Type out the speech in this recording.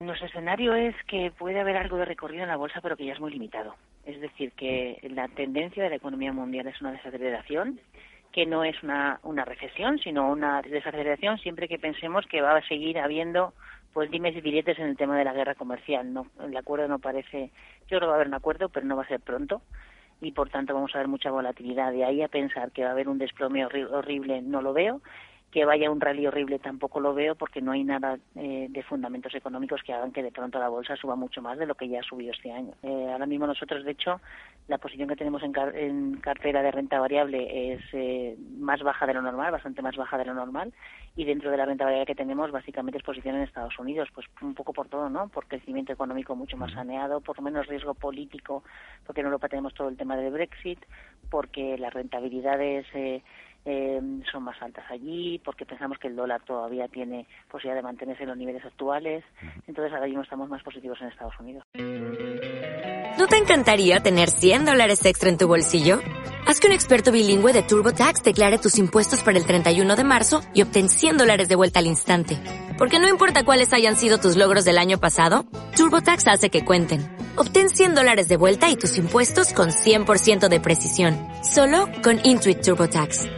Nuestro escenario es que puede haber algo de recorrido en la bolsa, pero que ya es muy limitado. Es decir, que la tendencia de la economía mundial es una desaceleración, que no es una, recesión, sino una desaceleración siempre que pensemos que va a seguir habiendo pues dimes y billetes en el tema de la guerra comercial. No, el acuerdo no parece, yo creo que va a haber un acuerdo, pero no va a ser pronto y por tanto vamos a ver mucha volatilidad. De ahí a pensar que va a haber un desplome horrible no lo veo que vaya un rally horrible tampoco lo veo porque no hay nada eh, de fundamentos económicos que hagan que de pronto la bolsa suba mucho más de lo que ya ha subido este año. Eh, ahora mismo nosotros, de hecho, la posición que tenemos en, en cartera de renta variable es eh, más baja de lo normal, bastante más baja de lo normal, y dentro de la renta variable que tenemos básicamente es posición en Estados Unidos, pues un poco por todo, ¿no? Por crecimiento económico mucho más saneado, por menos riesgo político, porque en Europa tenemos todo el tema del Brexit, porque las rentabilidades eh, eh, son más altas allí, porque pensamos que el dólar todavía tiene posibilidad de mantenerse en los niveles actuales. Entonces ahora mismo estamos más positivos en Estados Unidos. ¿No te encantaría tener 100 dólares extra en tu bolsillo? Haz que un experto bilingüe de TurboTax declare tus impuestos para el 31 de marzo y obtén 100 dólares de vuelta al instante. Porque no importa cuáles hayan sido tus logros del año pasado, TurboTax hace que cuenten. Obtén 100 dólares de vuelta y tus impuestos con 100% de precisión. Solo con Intuit TurboTax.